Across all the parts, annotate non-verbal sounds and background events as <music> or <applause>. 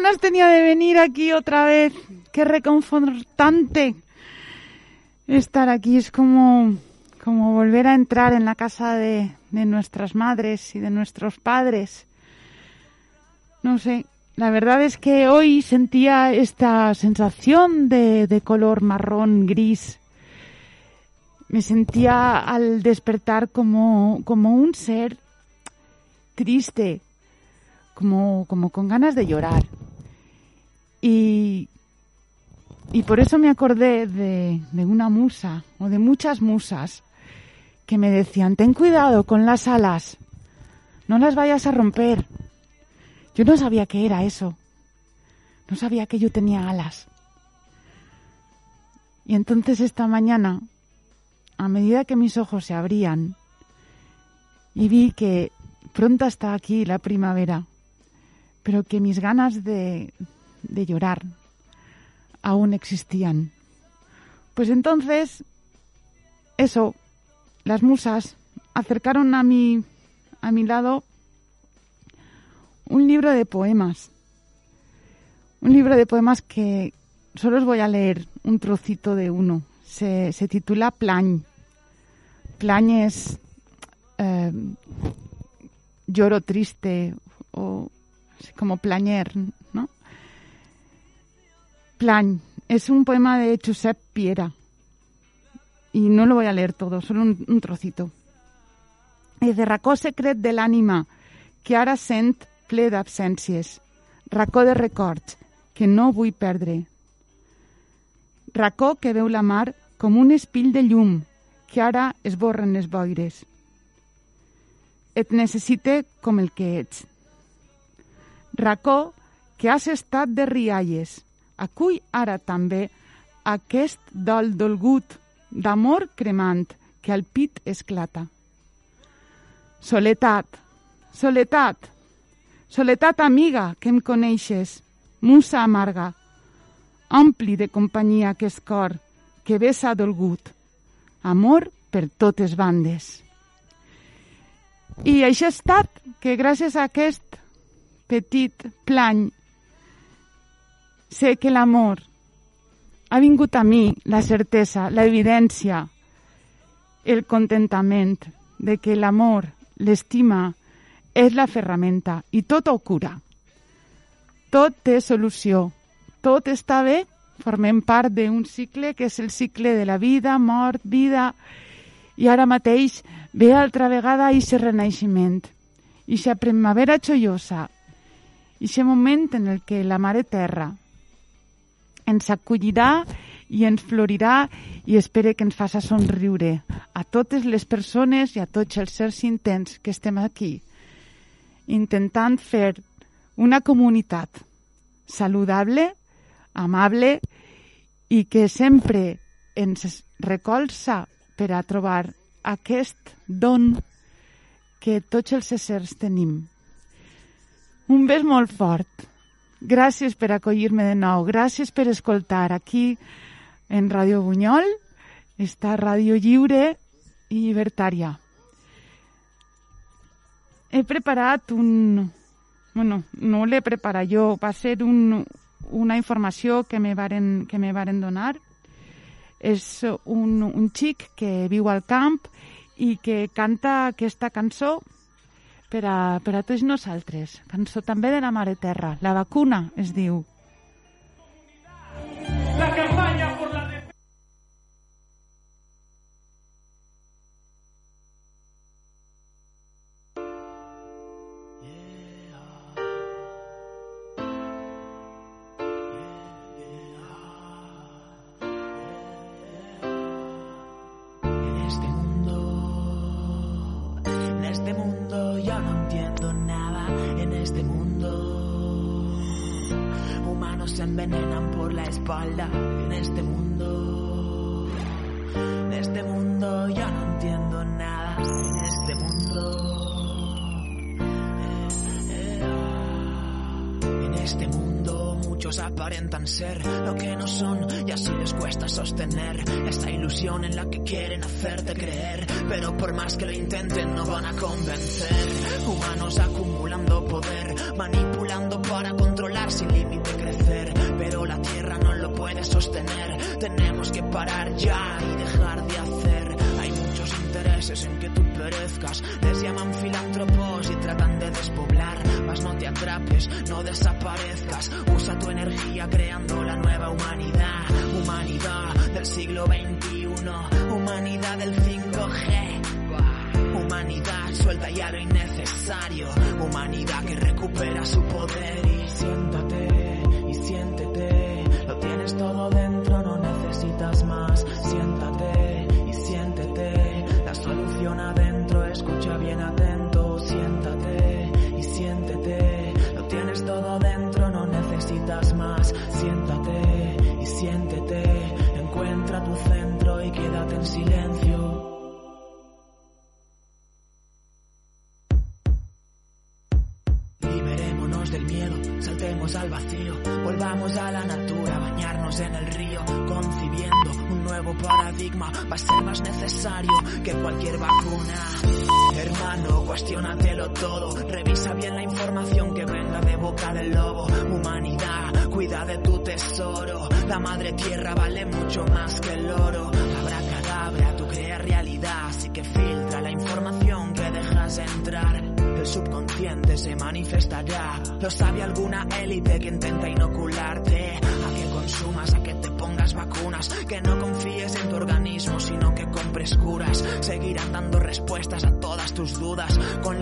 ganas tenía de venir aquí otra vez! ¡Qué reconfortante! Estar aquí es como, como volver a entrar en la casa de, de nuestras madres y de nuestros padres. No sé, la verdad es que hoy sentía esta sensación de, de color marrón gris. Me sentía al despertar como, como un ser triste, como, como con ganas de llorar. Y, y por eso me acordé de, de una musa, o de muchas musas, que me decían, ten cuidado con las alas, no las vayas a romper. Yo no sabía qué era eso. No sabía que yo tenía alas. Y entonces esta mañana, a medida que mis ojos se abrían, y vi que pronto está aquí la primavera, pero que mis ganas de, de llorar aún existían. Pues entonces, eso, las musas acercaron a mi, a mi lado un libro de poemas. Un libro de poemas que solo os voy a leer un trocito de uno. Se, se titula Plañ. Plañ es eh, lloro triste o como plañer, ¿no? Plañ es un poema de Josep Piera y no lo voy a leer todo, solo un, un trocito. Dice, racó secret de l'ànima que ara sent ple d'absències, racó de records que no vull perdre. Racó que veu la mar com un espill de llum que ara esborren les boires. Et necessite com el que ets. Racó que has estat de rialles, acull ara també aquest dol dolgut d'amor cremant que al pit esclata. Soletat, soletat, soletat amiga que em coneixes, musa amarga, ompli de companyia aquest cor que vessa dolgut, amor per totes bandes. I això ha estat que gràcies a aquest petit plany sé que l'amor ha vingut a mi la certesa, la evidència, el contentament de que l'amor, l'estima, és la ferramenta i tot ho cura. Tot té solució, tot està bé, formem part d'un cicle que és el cicle de la vida, mort, vida, i ara mateix ve altra vegada i renaixement, i primavera joiosa, i moment en el que la Mare Terra ens acollirà i ens florirà i espere que ens faça somriure a totes les persones i a tots els sers intents que estem aquí, intentant fer una comunitat saludable, amable i que sempre ens recolza per a trobar aquest don que tots els éssers tenim. Un bes molt fort. Gràcies per acollir-me de nou. Gràcies per escoltar aquí en Ràdio Bunyol, esta ràdio lliure i llibertària. He preparat un... Bueno, no l'he preparat jo, va ser un, una informació que me varen, que me varen donar. És un, un xic que viu al camp i que canta aquesta cançó per a, per a tots nosaltres. Cançó també de la Mare Terra. La vacuna es diu. No entiendo nada en este mundo. Humanos se envenenan por la espalda en este mundo. En este mundo yo no entiendo aparentan ser lo que no son y así les cuesta sostener esta ilusión en la que quieren hacerte creer. Pero por más que lo intenten no van a convencer. Humanos acumulando poder, manipulando para controlar sin límite crecer. Pero la tierra no lo puede sostener. Tenemos que parar ya y dejar de hacer. Hay muchos intereses en que tú Les llaman filántropos y tratan de despoblar. Mas no te atrapes, no desaparezcas. Usa tu energía creando la nueva humanidad. Humanidad del siglo XXI. Humanidad del 5G. Humanidad suelta ya lo innecesario. Humanidad que recupera su poder. Y siéntate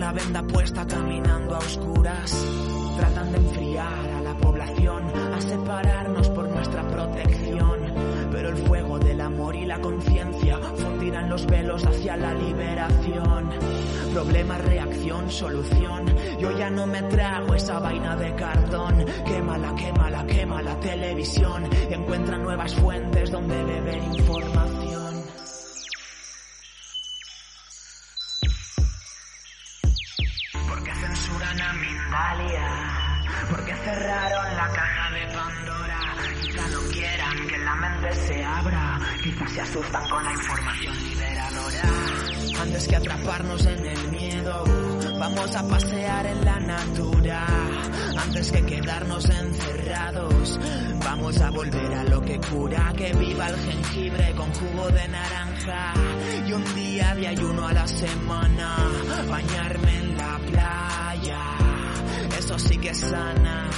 la venda puesta caminando a oscuras. Tratan de enfriar a la población, a separarnos por nuestra protección. Pero el fuego del amor y la conciencia fundirán los velos hacia la liberación. Problema, reacción, solución. Yo ya no me trago esa vaina de cartón. Quémala, quémala, quema la televisión. Encuentra nuevas fuentes donde beber información. Se asustan con la información liberadora. Antes que atraparnos en el miedo, vamos a pasear en la natura. Antes que quedarnos encerrados, vamos a volver a lo que cura. Que viva el jengibre con jugo de naranja. Y un día de ayuno a la semana, bañarme en la playa. Eso que sana.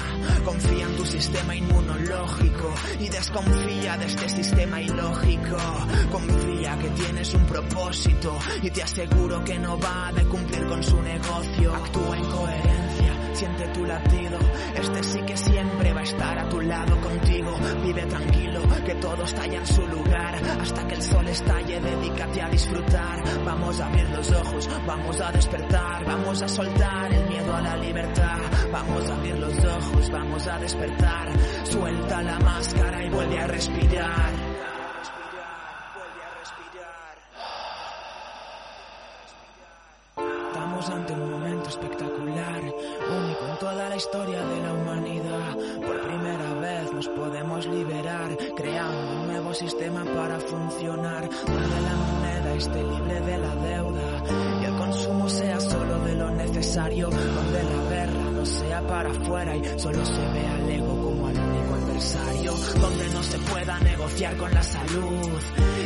Confía en tu sistema inmunológico y desconfía de este sistema ilógico. Confía que tienes un propósito y te aseguro que no va de cumplir con su negocio. Actúa en coherencia, siente tu latido. Este sí que siempre va a estar a tu lado contigo. Vive tranquilo, que todo está ya en su lugar. Hasta que el sol estalle, dedícate a disfrutar. Vamos a abrir los ojos, vamos a despertar, vamos a soltar el miedo a la libertad. Vamos a abrir los ojos, vamos a despertar. Suelta la máscara y vuelve a respirar. Ante un momento espectacular, historia de la humanidad. Por primera vez nos podemos liberar, creando un nuevo sistema para funcionar, donde la moneda esté libre de la deuda. Y el consumo sea solo de lo necesario, donde la guerra no sea para afuera y solo se vea al ego como al único adversario, donde no se pueda negociar con la salud.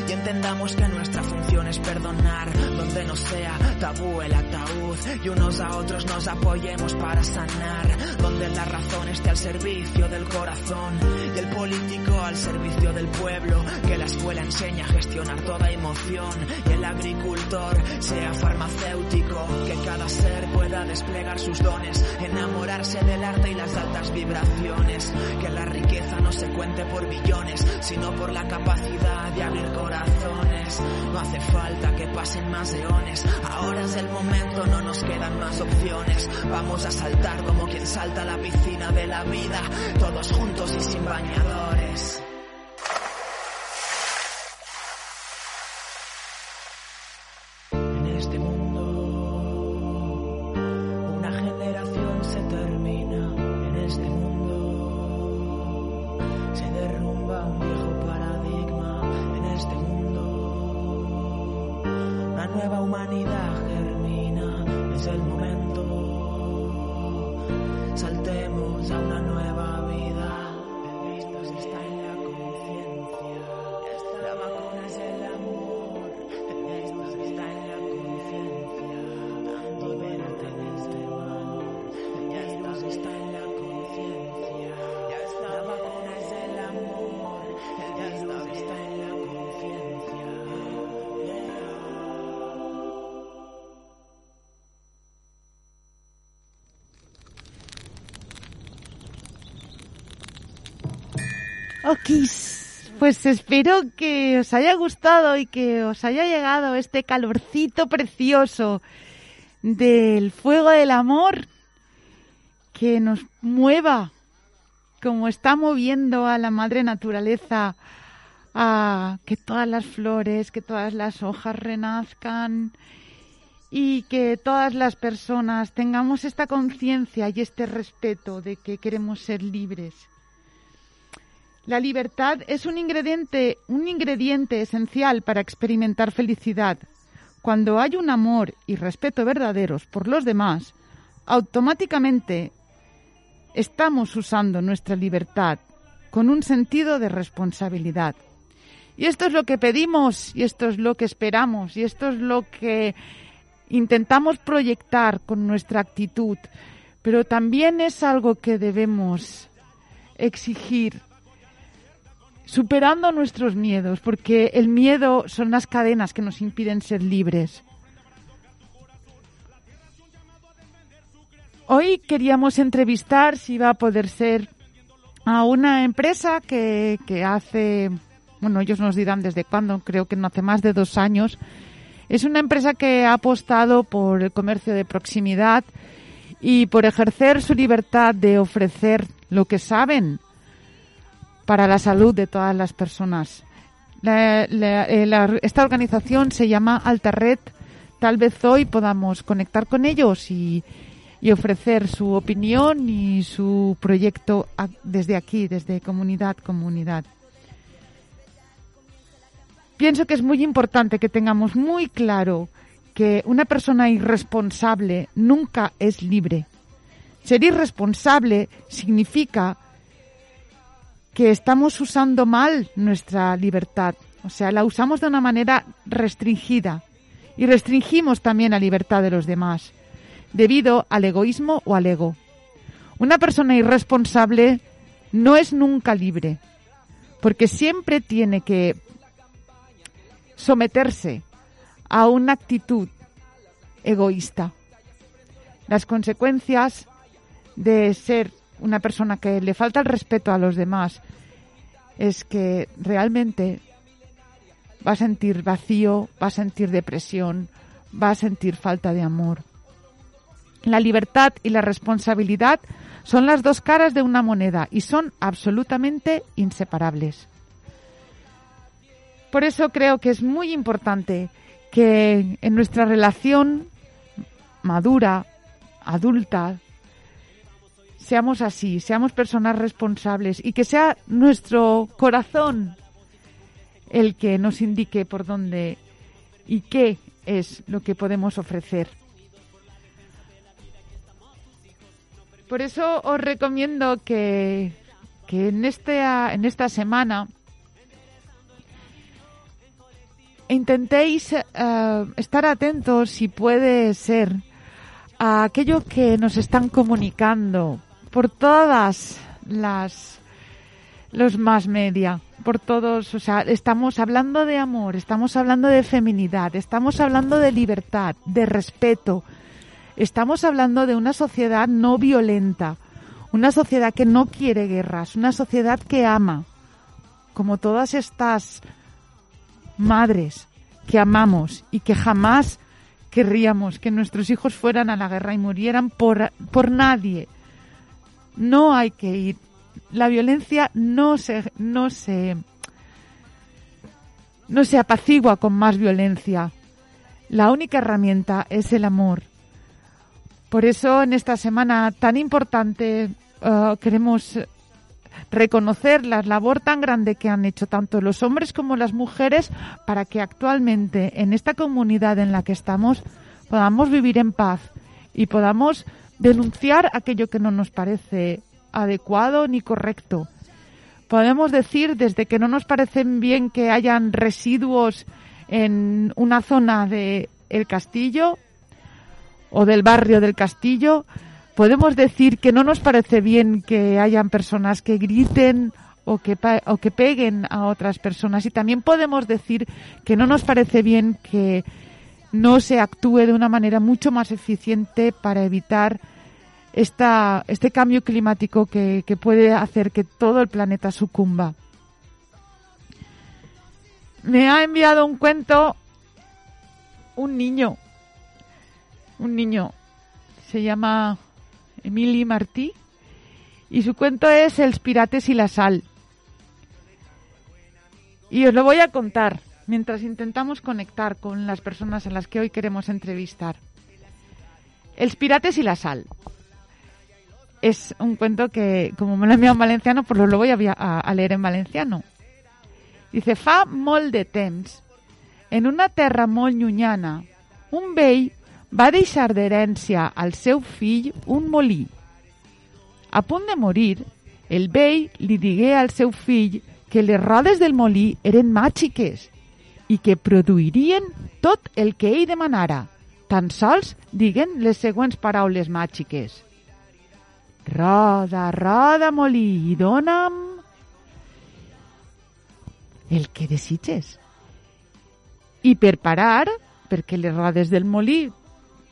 Y entendamos que nuestra función es perdonar, donde no sea tabú el ataúd. Y unos a otros nos apoyemos para sanar, donde la razón esté al servicio del corazón. Y el político al servicio del pueblo, que la escuela enseñe a gestionar toda emoción. Y el agricultor sea farmacéutico, que cada ser pueda desplegar sus dones, enamorarse del arte y las altas vibraciones, que la riqueza no se cuente por billones sino por la capacidad de abrir corazones. No hace falta que pasen más eones, ahora es el momento, no nos quedan más opciones. Vamos a saltar como quien salta a la piscina de la vida, todos juntos y sin bañadores. Pues espero que os haya gustado y que os haya llegado este calorcito precioso del fuego del amor que nos mueva como está moviendo a la madre naturaleza a que todas las flores, que todas las hojas renazcan y que todas las personas tengamos esta conciencia y este respeto de que queremos ser libres. La libertad es un ingrediente, un ingrediente esencial para experimentar felicidad. Cuando hay un amor y respeto verdaderos por los demás, automáticamente estamos usando nuestra libertad con un sentido de responsabilidad. Y esto es lo que pedimos, y esto es lo que esperamos, y esto es lo que intentamos proyectar con nuestra actitud, pero también es algo que debemos exigir superando nuestros miedos, porque el miedo son las cadenas que nos impiden ser libres. Hoy queríamos entrevistar, si va a poder ser, a una empresa que, que hace, bueno, ellos nos dirán desde cuándo, creo que no hace más de dos años. Es una empresa que ha apostado por el comercio de proximidad y por ejercer su libertad de ofrecer lo que saben para la salud de todas las personas. Eh, la- esta organización se llama Altarred. Tal vez hoy podamos conectar con ellos y, y ofrecer su opinión y su proyecto desde aquí, desde comunidad, comunidad. Pienso que es muy importante que tengamos muy claro que una persona irresponsable nunca es libre. Ser irresponsable significa que estamos usando mal nuestra libertad. O sea, la usamos de una manera restringida y restringimos también la libertad de los demás debido al egoísmo o al ego. Una persona irresponsable no es nunca libre porque siempre tiene que someterse a una actitud egoísta. Las consecuencias de ser una persona que le falta el respeto a los demás es que realmente va a sentir vacío, va a sentir depresión, va a sentir falta de amor. La libertad y la responsabilidad son las dos caras de una moneda y son absolutamente inseparables. Por eso creo que es muy importante que en nuestra relación madura, adulta, seamos así, seamos personas responsables y que sea nuestro corazón el que nos indique por dónde y qué es lo que podemos ofrecer. Por eso os recomiendo que, que en, este, en esta semana intentéis eh, estar atentos, si puede ser, a aquello que nos están comunicando por todas las los más media, por todos, o sea, estamos hablando de amor, estamos hablando de feminidad, estamos hablando de libertad, de respeto, estamos hablando de una sociedad no violenta, una sociedad que no quiere guerras, una sociedad que ama, como todas estas madres que amamos y que jamás querríamos que nuestros hijos fueran a la guerra y murieran por, por nadie. No hay que ir. La violencia no se, no se, no se apacigua con más violencia. La única herramienta es el amor. Por eso en esta semana tan importante eh, queremos reconocer la labor tan grande que han hecho tanto los hombres como las mujeres para que actualmente en esta comunidad en la que estamos podamos vivir en paz y podamos denunciar aquello que no nos parece adecuado ni correcto. Podemos decir desde que no nos parecen bien que hayan residuos en una zona de el castillo o del barrio del castillo, podemos decir que no nos parece bien que hayan personas que griten o que, o que peguen a otras personas y también podemos decir que no nos parece bien que no se actúe de una manera mucho más eficiente para evitar esta, este cambio climático que, que puede hacer que todo el planeta sucumba. Me ha enviado un cuento un niño, un niño, se llama Emily Martí, y su cuento es Els pirates y la sal. Y os lo voy a contar mientras intentamos conectar con las personas a las que hoy queremos entrevistar. Els pirates y la sal. Es un cuento que, como me lo enviado en valenciano, pues lo voy a, a leer en valenciano. Dice, fa molt de temps, en una terra molt llunyana, un vell va deixar d'herència al seu fill un molí. A punt de morir, el vell li digué al seu fill que les rodes del molí eren màgiques i que produirien tot el que ell demanara. Tan sols diguen les següents paraules màgiques. Roda, roda, molí, i dona'm el que desitges. I per parar, perquè les rodes del molí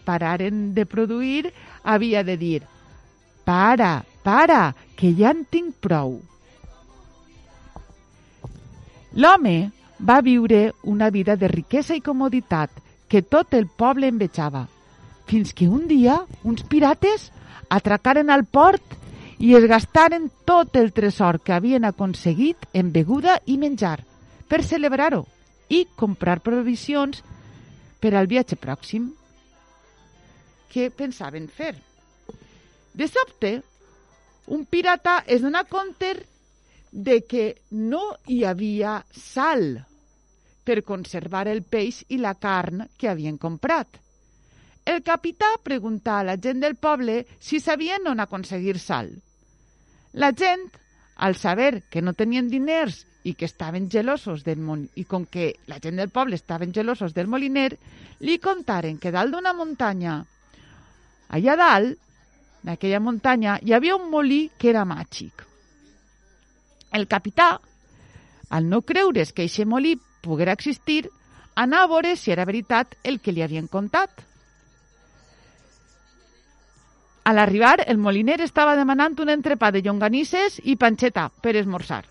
pararen de produir, havia de dir para, para, que ja en tinc prou. L'home va viure una vida de riquesa i comoditat que tot el poble envejava, fins que un dia uns pirates atracaren al port i es gastaren tot el tresor que havien aconseguit en beguda i menjar per celebrar-ho i comprar provisions per al viatge pròxim. Què pensaven fer? De sobte, un pirata es dona compte de que no hi havia sal per conservar el peix i la carn que havien comprat. El capità preguntà a la gent del poble si sabien on aconseguir sal. La gent, al saber que no tenien diners i que estaven gelosos del mon i com que la gent del poble estaven gelosos del moliner, li contaren que dalt d'una muntanya, allà dalt, d'aquella muntanya, hi havia un molí que era màgic. El capità, al no creure's que aquest molí poguera existir, anà a veure si era veritat el que li havien contat. A l'arribar, el moliner estava demanant un entrepà de llonganisses i panxeta per esmorzar.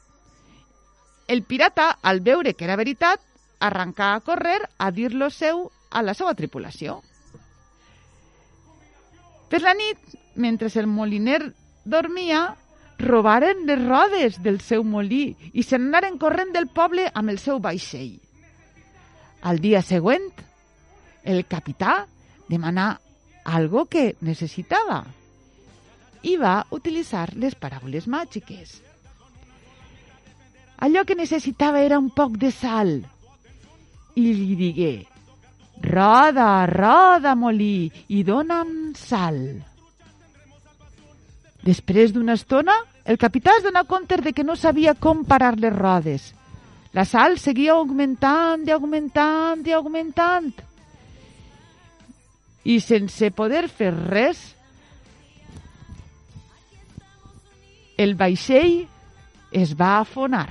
El pirata, al veure que era veritat, arrencà a córrer a dir-lo seu a la seva tripulació. Per la nit, mentre el moliner dormia, robaren les rodes del seu molí i se n'anaren corrent del poble amb el seu vaixell. Al dia següent, el capità demanà algo que necessitava i va utilitzar les paraules màgiques. Allò que necessitava era un poc de sal i li digué Roda, roda, molí, i dona'm sal. Després d'una estona, el capità es dona compte de que no sabia com parar les rodes. La sal seguia augmentant i augmentant i augmentant. I sense poder fer res, el vaixell es va afonar.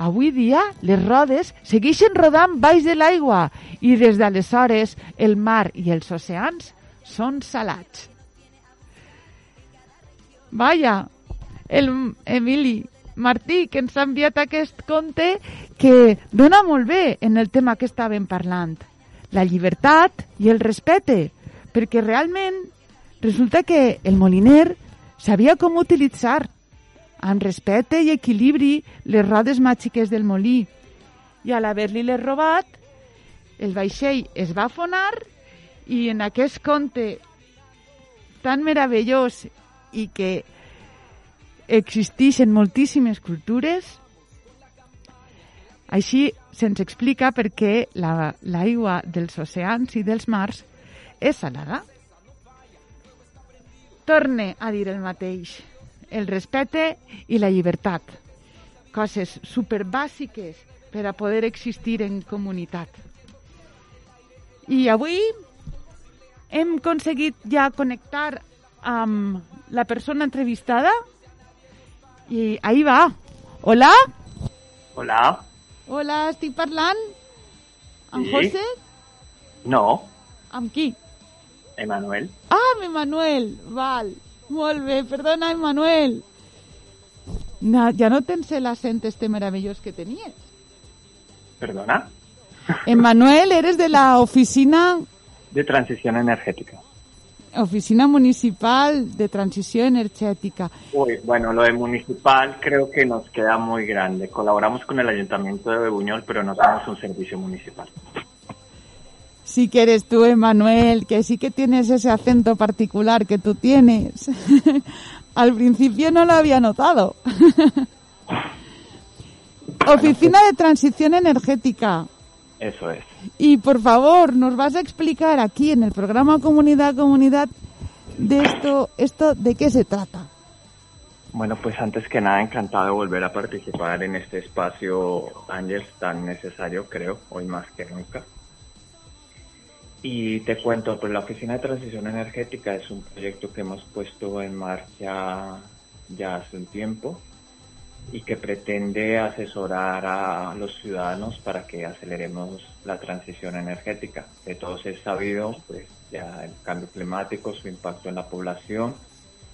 Avui dia les rodes segueixen rodant baix de l'aigua i des d'aleshores el mar i els oceans són salats. Vaya, el Emili Martí, que ens ha enviat aquest conte que dona molt bé en el tema que estàvem parlant. La llibertat i el respecte, perquè realment resulta que el moliner sabia com utilitzar amb respecte i equilibri les rodes màgiques del molí. I a l'haver-li-les robat, el vaixell es va afonar i en aquest conte tan meravellós i que existeix en moltíssimes cultures, així se'ns explica per què la- l'aigua dels oceans i dels mars és salada. Torne a dir el mateix. El respecte i la llibertat. Coses superbàsiques per a poder existir en comunitat. I avui hem aconseguit ja connectar amb la persona entrevistada i ahí va. Hola? Hola. Hola, estic parlant amb Sí. José? No, Amb qui? Emanuel. Ah, amb Emanuel. Val. Molt bé, perdona, Emanuel. No, ja no tens l'accent este meravellós que tenies. Perdona. Emanuel, eres de la oficina, De transición energética. Oficina municipal de transición energética. Uy, bueno, lo de municipal creo que nos queda muy grande. Colaboramos con el Ayuntamiento de Buñol, pero no somos un servicio municipal. Sí que eres tú, Emanuel, que sí que tienes ese acento particular que tú tienes. <laughs> Al principio no lo había notado. <laughs> Oficina de Transición Energética. Eso es. Y por favor, nos vas a explicar aquí en el programa Comunidad Comunidad de esto, esto de qué se trata. Bueno, pues antes que nada, encantado de volver a participar en este espacio, Ángel, tan necesario, creo, hoy más que nunca. Y te cuento, pues la Oficina de Transición Energética es un proyecto que hemos puesto en marcha ya hace un tiempo y que pretende asesorar a los ciudadanos para que aceleremos la transición energética. De todos es sabido, pues ya el cambio climático, su impacto en la población,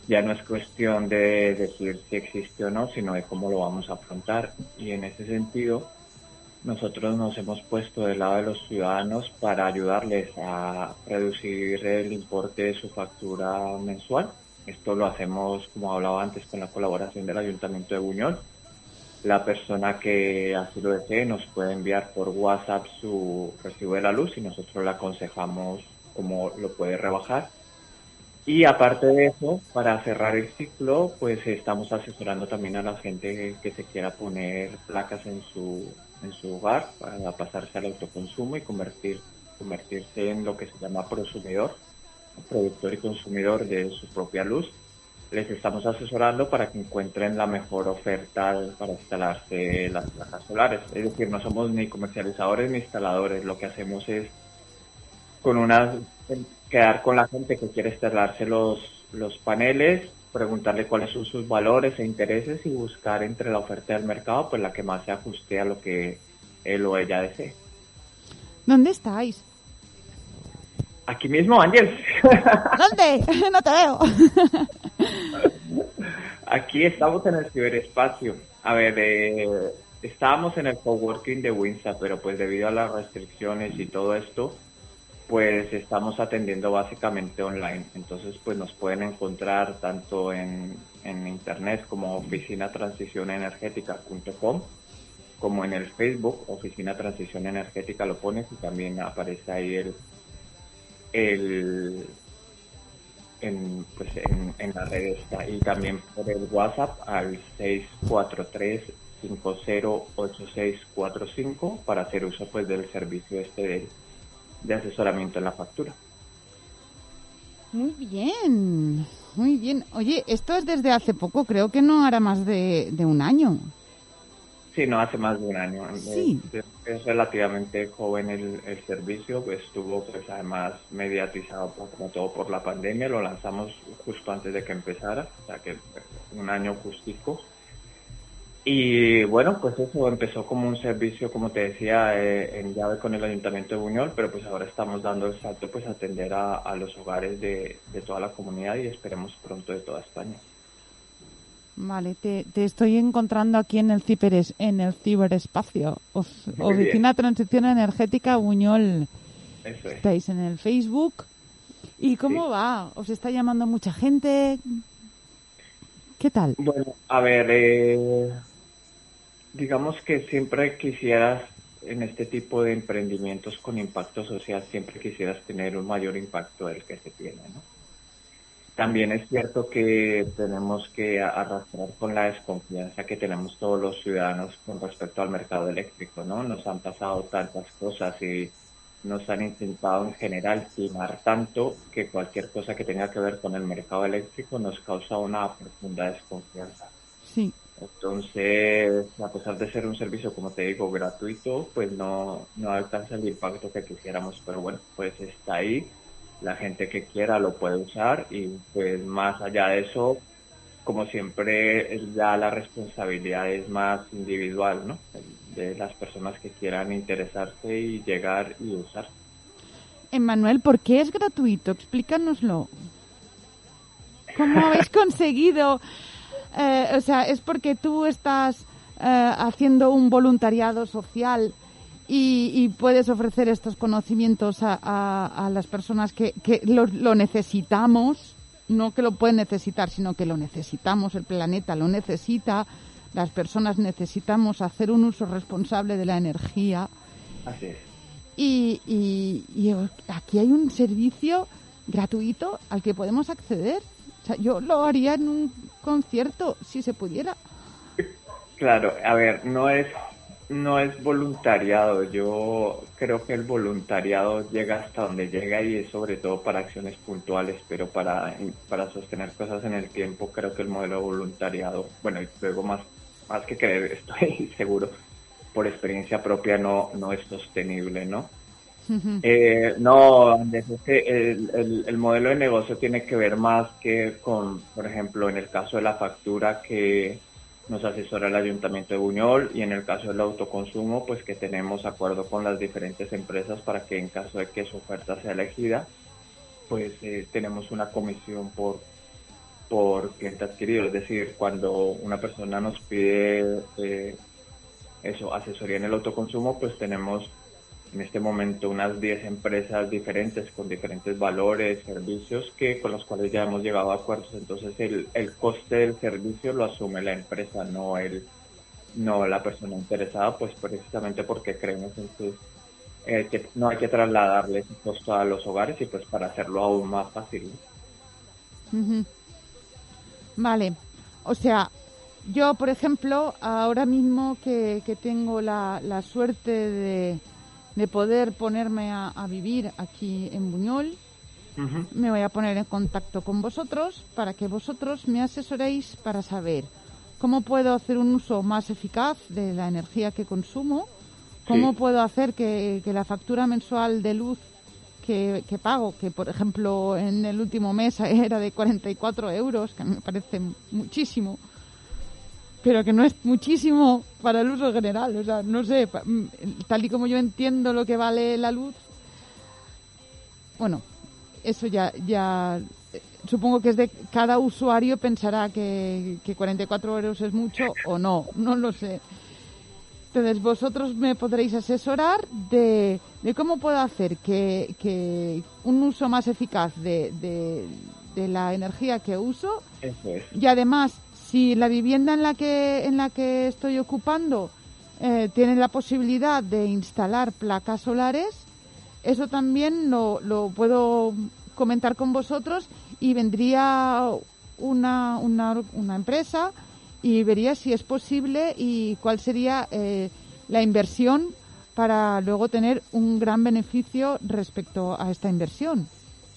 ya no es cuestión de decir si existe o no, sino de cómo lo vamos a afrontar. Y en ese sentido, nosotros nos hemos puesto del lado de los ciudadanos para ayudarles a reducir el importe de su factura mensual. Esto lo hacemos, como hablaba antes, con la colaboración del Ayuntamiento de Buñol. La persona que así lo desee nos puede enviar por WhatsApp su recibo de la luz y nosotros le aconsejamos cómo lo puede rebajar. Y aparte de eso, para cerrar el ciclo, pues estamos asesorando también a la gente que se quiera poner placas en su, en su hogar para pasarse al autoconsumo y convertir, convertirse en lo que se llama prosumidor, productor y consumidor de su propia luz. Les estamos asesorando para que encuentren la mejor oferta para instalarse las placas solares. Es decir, no somos ni comercializadores ni instaladores. Lo que hacemos es con unas quedar con la gente que quiere instalarse los, los paneles, preguntarle cuáles son sus valores e intereses y buscar entre la oferta del mercado pues la que más se ajuste a lo que él o ella desee. ¿Dónde estáis? Aquí mismo, Ángel. <laughs> ¿Dónde? <laughs> No te veo. Aquí estamos en el ciberespacio. A ver, eh, estábamos en el coworking de Winsa, pero pues debido a las restricciones y todo esto, pues estamos atendiendo básicamente online. Entonces, pues nos pueden encontrar tanto en, en internet como oficinatransicionenergética.com como en el Facebook, Oficina Transición Energética, lo pones y también aparece ahí el, el en, pues en, en la red está y también por el WhatsApp al 643 508645 para hacer uso pues del servicio este de, de asesoramiento en la factura. Muy bien, muy bien. Oye, esto es desde hace poco, creo que no hará más de, de un año. Sí, no hace más de un año. Sí. Es, es relativamente joven el, el servicio, pues estuvo pues además mediatizado por- como todo por la pandemia, lo lanzamos justo antes de que empezara, o sea que eh, un año justico. Y bueno, pues eso empezó como un servicio, como te decía, eh, en llave con el Ayuntamiento de Buñol, pero pues ahora estamos dando el salto pues a atender a, a los hogares de, de toda la comunidad y esperemos pronto de toda España. Vale, te, te estoy encontrando aquí en el ciberes, en el ciberespacio. Oficina Transición Energética Buñol. Eso es. Estáis en el Facebook. ¿Y cómo Sí. va? ¿Os está llamando mucha gente? ¿Qué tal? Bueno, a ver, eh, digamos que siempre quisieras, en este tipo de emprendimientos con impacto social, siempre quisieras tener un mayor impacto del que se tiene, ¿no? También es cierto que tenemos que arrastrar con la desconfianza que tenemos todos los ciudadanos con respecto al mercado eléctrico, ¿no? Nos han pasado tantas cosas y nos han intentado en general timar tanto que cualquier cosa que tenga que ver con el mercado eléctrico nos causa una profunda desconfianza. Sí. Entonces, a pesar de ser un servicio, como te digo, gratuito, pues no, no alcanza el impacto que quisiéramos, pero bueno, pues está ahí, la gente que quiera lo puede usar y pues más allá de eso, como siempre, ya la responsabilidad es más individual, ¿no? De las personas que quieran interesarse y llegar y usar. Emanuel, ¿por qué es gratuito? Explícanoslo. ¿Cómo habéis conseguido? eh, o sea, ¿es porque tú estás eh, haciendo un voluntariado social y, y puedes ofrecer estos conocimientos a, a- a las personas que, que lo, lo necesitamos? No que lo pueden necesitar, sino que lo necesitamos, el planeta lo necesita, las personas necesitamos hacer un uso responsable de la energía. Así es. Y, y- y aquí hay un servicio gratuito al que podemos acceder. O sea, yo lo haría en un concierto, si se pudiera. Claro, a ver, no es no es voluntariado. Yo creo que el voluntariado llega hasta donde llega y es sobre todo para acciones puntuales, pero para para sostener cosas en el tiempo creo que el modelo de voluntariado, bueno, y luego más más que creer, <laughs> estoy seguro por experiencia propia no no es sostenible, ¿no? Eh, no, Andrés, es que el, el- el modelo de negocio tiene que ver más que con, por ejemplo, en el caso de la factura que nos asesora el Ayuntamiento de Buñol y en el caso del autoconsumo, pues que tenemos acuerdo con las diferentes empresas para que en caso de que su oferta sea elegida, pues eh, tenemos una comisión por por cliente adquirido, es decir, cuando una persona nos pide eh, eso, asesoría en el autoconsumo, pues tenemos en este momento unas 10 empresas diferentes con diferentes valores, servicios que con los cuales ya hemos llegado a acuerdos. Entonces el, el coste del servicio lo asume la empresa, no el no la persona interesada, pues precisamente porque creemos en que, eh, no hay que trasladarle ese costo a los hogares y pues para hacerlo aún más fácil. Vale, o sea, yo, por ejemplo, ahora mismo que, que tengo la, la suerte de, de poder ponerme a, a vivir aquí en Buñol, me voy a poner en contacto con vosotros para que vosotros me asesoréis para saber cómo puedo hacer un uso más eficaz de la energía que consumo, cómo Sí. puedo hacer que, que la factura mensual de luz que, que pago, que por ejemplo en el último mes <laughs> era de 44 euros, que me parece muchísimo, pero que no es muchísimo para el uso general. O sea, no sé, mm, tal y como yo entiendo lo que vale la luz, bueno, eso ya, ya eh, supongo que es de cada usuario pensará que, que 44 euros es mucho o no, no lo sé. Entonces vosotros me podréis asesorar de, de cómo puedo hacer que, que un uso más eficaz de, de, de la energía que uso es. y además si la vivienda en la que en la que estoy ocupando eh, tiene la posibilidad de instalar placas solares eso también lo, lo puedo comentar con vosotros y vendría una, una, empresa y vería si es posible y cuál sería eh, la inversión para luego tener un gran beneficio respecto a esta inversión.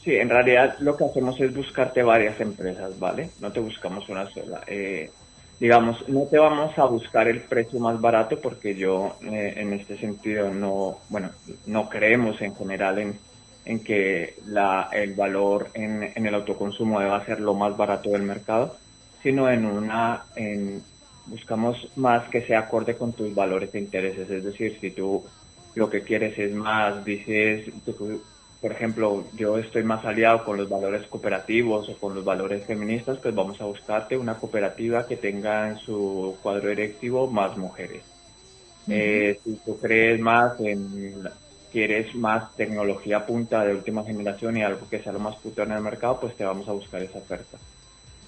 Sí, en realidad lo que hacemos es buscarte varias empresas, ¿vale? No te buscamos una sola. Eh, digamos, no te vamos a buscar el precio más barato porque yo eh, en este sentido no, bueno, no creemos en general en, en que la, el valor en, en el autoconsumo deba ser lo más barato del mercado, sino en una, en, buscamos más que sea acorde con tus valores e intereses. Es decir, si tú lo que quieres es más, dices, tú por ejemplo, yo estoy más aliado con los valores cooperativos o con los valores feministas, pues vamos a buscarte una cooperativa que tenga en su cuadro directivo más mujeres. Eh, si tú crees más en, quieres más tecnología punta de última generación y algo que sea lo más puto en el mercado, pues te vamos a buscar esa oferta.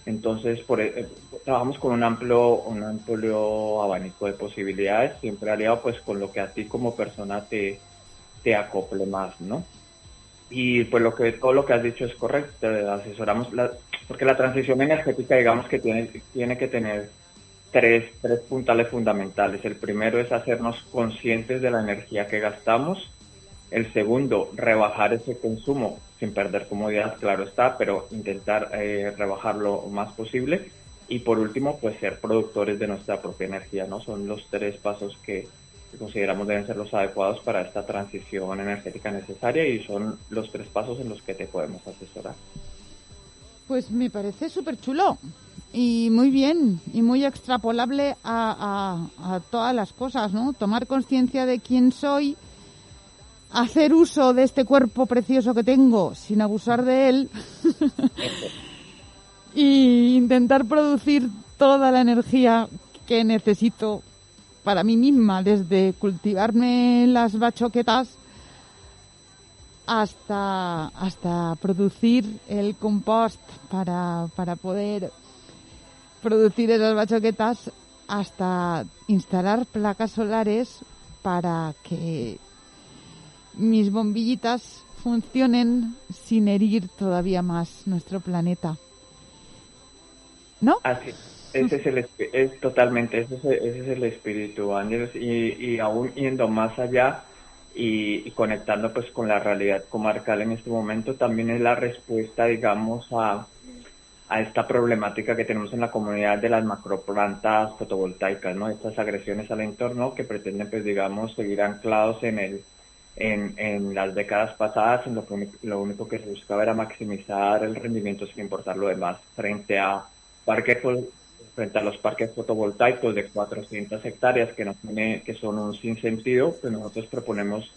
Entonces, por, eh, trabajamos con un amplio, un amplio abanico de posibilidades, siempre aliado pues con lo que a ti como persona te, te acople más, ¿no? Y pues lo que, todo lo que has dicho es correcto, asesoramos, la, porque la transición energética digamos que tiene, tiene que tener tres, tres puntales fundamentales. El primero es hacernos conscientes de la energía que gastamos. El segundo, rebajar ese consumo sin perder comodidad, claro está, pero intentar eh, rebajar lo más posible. Y por último, pues ser productores de nuestra propia energía, ¿no? Son los tres pasos que consideramos deben ser los adecuados para esta transición energética necesaria y son los tres pasos en los que te podemos asesorar. Pues me parece súper chulo y muy bien y muy extrapolable a, a, a todas las cosas, ¿no? Tomar conciencia de quién soy, hacer uso de este cuerpo precioso que tengo sin abusar de él <laughs> y intentar producir toda la energía que necesito para mí misma, desde cultivarme las bachoquetas hasta, hasta producir el compost para, para poder producir esas bachoquetas, hasta instalar placas solares para que mis bombillitas funcionen sin herir todavía más nuestro planeta. ¿No? Ese es, <laughs> el, es totalmente, ese es, ese es el espíritu, Ángeles, y, y aún yendo más allá y, y, conectando pues con la realidad comarcal en este momento, también es la respuesta, digamos, a, a esta problemática que tenemos en la comunidad de las macroplantas fotovoltaicas, ¿no? Estas agresiones al entorno que pretenden, pues, digamos, seguir anclados en el en, en las décadas pasadas, en lo, que, lo único que se buscaba era maximizar el rendimiento sin importar lo demás, frente a parques frente a los parques fotovoltaicos de 400 hectáreas que, no tiene, que son un sinsentido, pues nosotros proponemos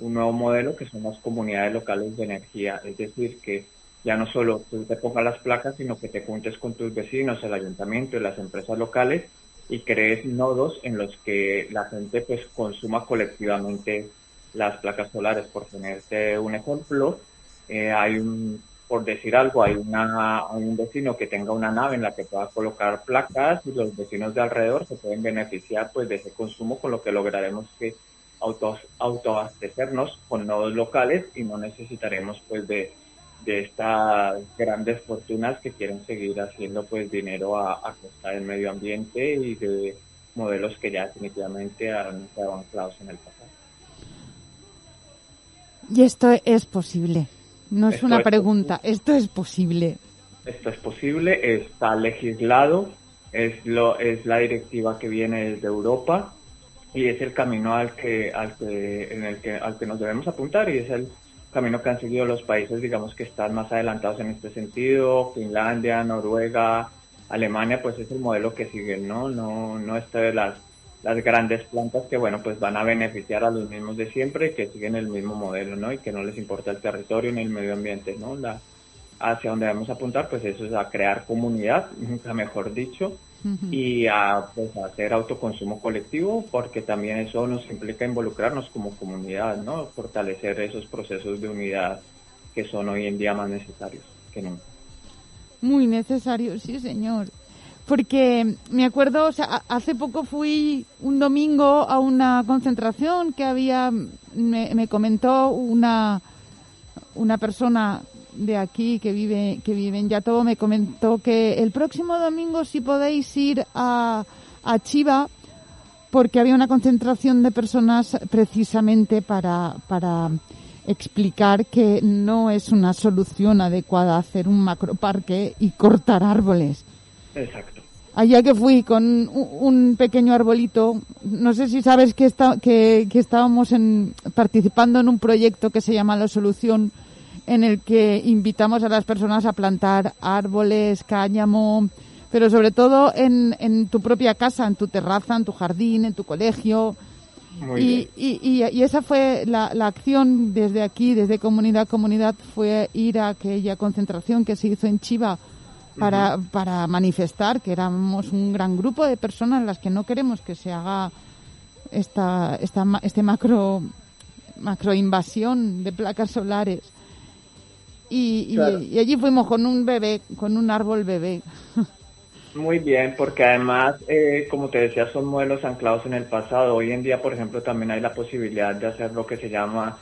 un nuevo modelo que son las comunidades locales de energía, es decir, que ya no solo tú te pongas las placas, sino que te juntes con tus vecinos, el ayuntamiento y las empresas locales y crees nodos en los que la gente pues consuma colectivamente las placas solares. Por tenerte un ejemplo, eh, hay un, por decir algo, hay una, un vecino que tenga una nave en la que pueda colocar placas y los vecinos de alrededor se pueden beneficiar pues de ese consumo, con lo que lograremos que autos, autoabastecernos con nodos locales y no necesitaremos pues de, de estas grandes fortunas que quieren seguir haciendo pues dinero a, a costa del medio ambiente y de modelos que ya definitivamente han quedado anclados en el pasado. Y esto es posible. No es Esto una es pregunta, esto es posible. Esto es posible, está legislado, es lo es la directiva que viene desde Europa y es el camino al que al que en el que al que nos debemos apuntar y es el camino que han seguido los países digamos que están más adelantados en este sentido, Finlandia, Noruega, Alemania, pues es el modelo que siguen, ¿no? No no está de las las grandes plantas que bueno pues van a beneficiar a los mismos de siempre que siguen el mismo modelo no y que no les importa el territorio ni el medio ambiente no la hacia donde vamos a apuntar pues eso es a crear comunidad nunca mejor dicho y a pues a hacer autoconsumo colectivo porque también eso nos implica involucrarnos como comunidad no fortalecer esos procesos de unidad que son hoy en día más necesarios que nunca. Muy necesario, sí, señor. Porque me acuerdo, o sea, hace poco fui un domingo a una concentración que había, me, me comentó una, una persona de aquí que vive, que vive en Yatobo, me comentó que el próximo domingo si podéis ir a, a Chiva, porque había una concentración de personas precisamente para, para explicar que no es una solución adecuada hacer un macroparque y cortar árboles. exacto Allá que fui con un, un pequeño arbolito, no sé si sabes que, está, que, que estábamos en, participando en un proyecto que se llama La Solución, en el que invitamos a las personas a plantar árboles, cáñamo, pero sobre todo en, en tu propia casa, en tu terraza, en tu jardín, en tu colegio. Muy y, bien. y, y, y esa fue la, la acción desde aquí, desde comunidad a comunidad, fue ir a aquella concentración que se hizo en Chiva para, para manifestar que éramos un gran grupo de personas las que no queremos que se haga esta, esta este macro macro invasión de placas solares. Y, y- y allí fuimos con un bebé, con un árbol bebé. Muy bien, porque además, eh, como te decía, son modelos anclados en el pasado. Hoy en día, por ejemplo, también hay la posibilidad de hacer lo que se llama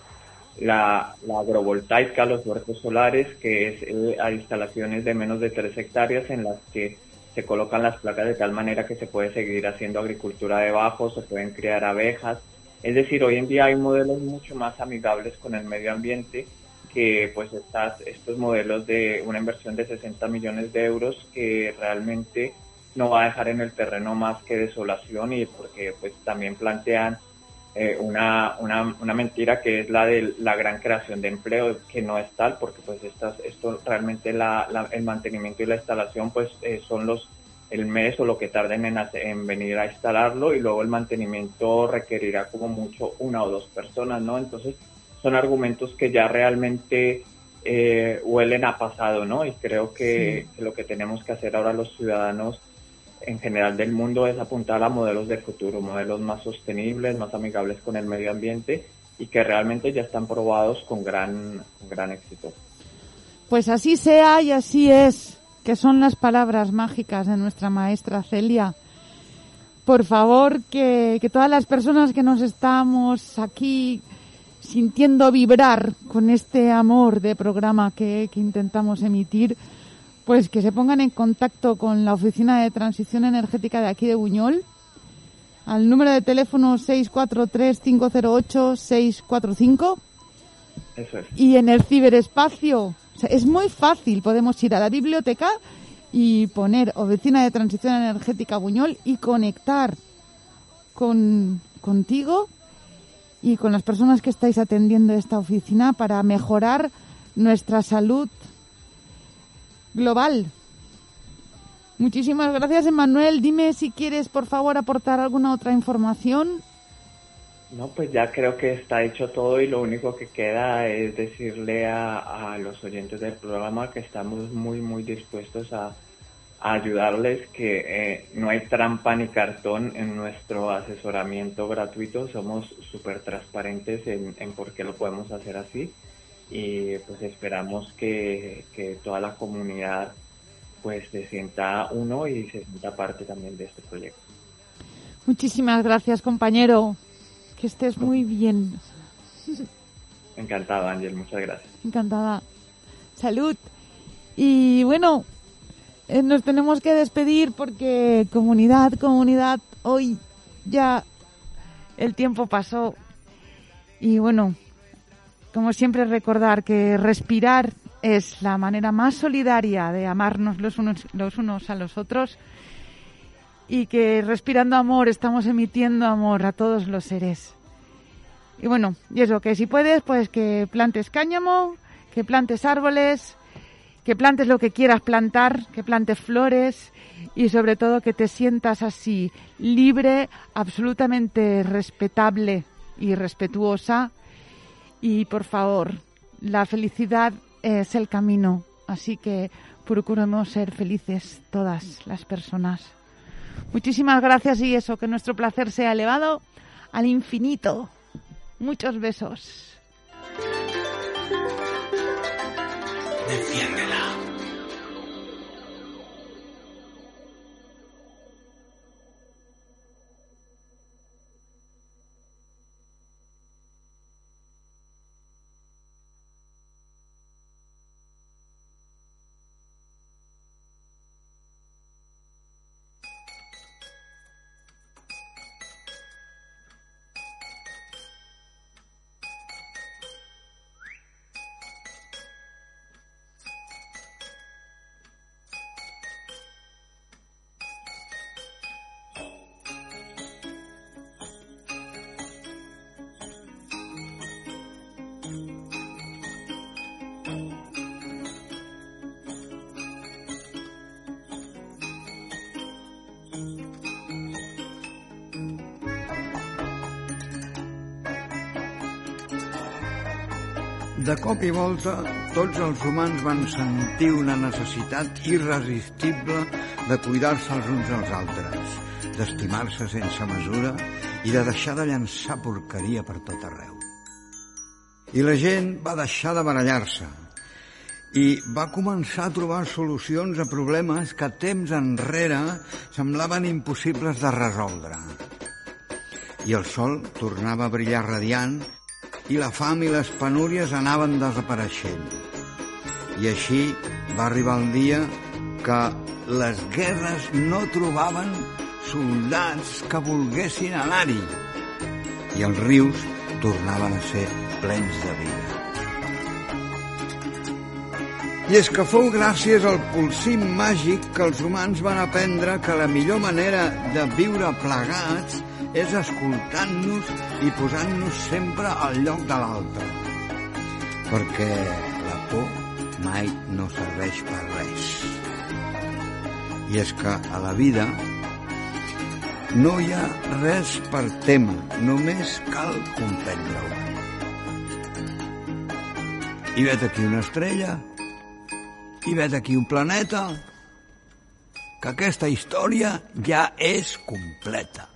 la, agrovoltaica, los huertos solares, que es eh, a instalaciones de menos de 3 hectáreas en las que se colocan las placas de tal manera que se puede seguir haciendo agricultura debajo, se pueden criar abejas. Es decir, hoy en día hay modelos mucho más amigables con el medio ambiente que pues estas, estos modelos de una inversión de 60 millones de euros que realmente no va a dejar en el terreno más que desolación y porque pues también plantean eh, una, una, una mentira que es la de la gran creación de empleo que no es tal porque pues estas, esto realmente la, la- el mantenimiento y la instalación pues eh, son los el mes o lo que tarden en, hacer- en venir a instalarlo y luego el mantenimiento requerirá como mucho una o dos personas, ¿no? Entonces son argumentos que ya realmente eh, huelen a pasado, ¿no? Y creo que, que lo que tenemos que hacer ahora los ciudadanos en general del mundo es apuntar a modelos de futuro, modelos más sostenibles, más amigables con el medio ambiente y que realmente ya están probados con gran, gran éxito. Pues así sea y así es, que son las palabras mágicas de nuestra maestra Celia. Por favor, que, que todas las personas que nos estamos aquí sintiendo vibrar con este amor de programa que, que intentamos emitir, pues que se pongan en contacto con la Oficina de Transición Energética de aquí de Buñol, al número de teléfono 643-508-645 Eso es. y en el ciberespacio. O sea, es muy fácil. Podemos ir a la biblioteca y poner Oficina de Transición Energética Buñol y conectar con, contigo y con las personas que estáis atendiendo esta oficina para mejorar nuestra salud global. Muchísimas gracias, Emanuel. Dime si quieres, por favor, aportar alguna otra información. No, pues ya creo que está hecho todo y lo único que queda es decirle a, a los oyentes del programa que estamos muy, muy dispuestos a, ayudarles, que eh, no hay trampa ni cartón en nuestro asesoramiento gratuito, somos súper transparentes en, en por qué lo podemos hacer así y pues esperamos que, que toda la comunidad pues se sienta uno y se sienta parte también de este proyecto. Muchísimas gracias, compañero. Que estés muy bien. Encantado, Ángel, muchas gracias. Encantada. Salud. Y bueno, eh, nos tenemos que despedir porque comunidad, comunidad, hoy ya el tiempo pasó. Y bueno, como siempre recordar que respirar es la manera más solidaria de amarnos los unos, los unos a los otros y que respirando amor estamos emitiendo amor a todos los seres. Y bueno, y eso, que si puedes, pues que plantes cáñamo, que plantes árboles, que plantes lo que quieras plantar, que plantes flores y sobre todo que te sientas así, libre, absolutamente respetable y respetuosa. Y por favor, la felicidad es el camino, así que procuremos ser felices todas las personas. Muchísimas gracias y eso, que nuestro placer sea elevado al infinito. Muchos besos. De cop i volta, tots els humans van sentir una necessitat irresistible de cuidar-se els uns als altres, d'estimar-se sense mesura i de deixar de llançar porqueria per tot arreu. I la gent va deixar de barallar-se i va començar a trobar solucions a problemes que temps enrere semblaven impossibles de resoldre. I el sol tornava a brillar radiant i la fam i les penúries anaven desapareixent. I així va arribar el dia que les guerres no trobaven soldats que volguessin anar-hi i els rius tornaven a ser plens de vida. I és que fou gràcies al polsim màgic que els humans van aprendre que la millor manera de viure plegats és escoltant-nos i posant-nos sempre al lloc de l'altre. Perquè la por mai no serveix per res. I és que a la vida no hi ha res per tema, només cal comprendre-ho. I vet aquí una estrella, i vet aquí un planeta, que aquesta història ja és completa.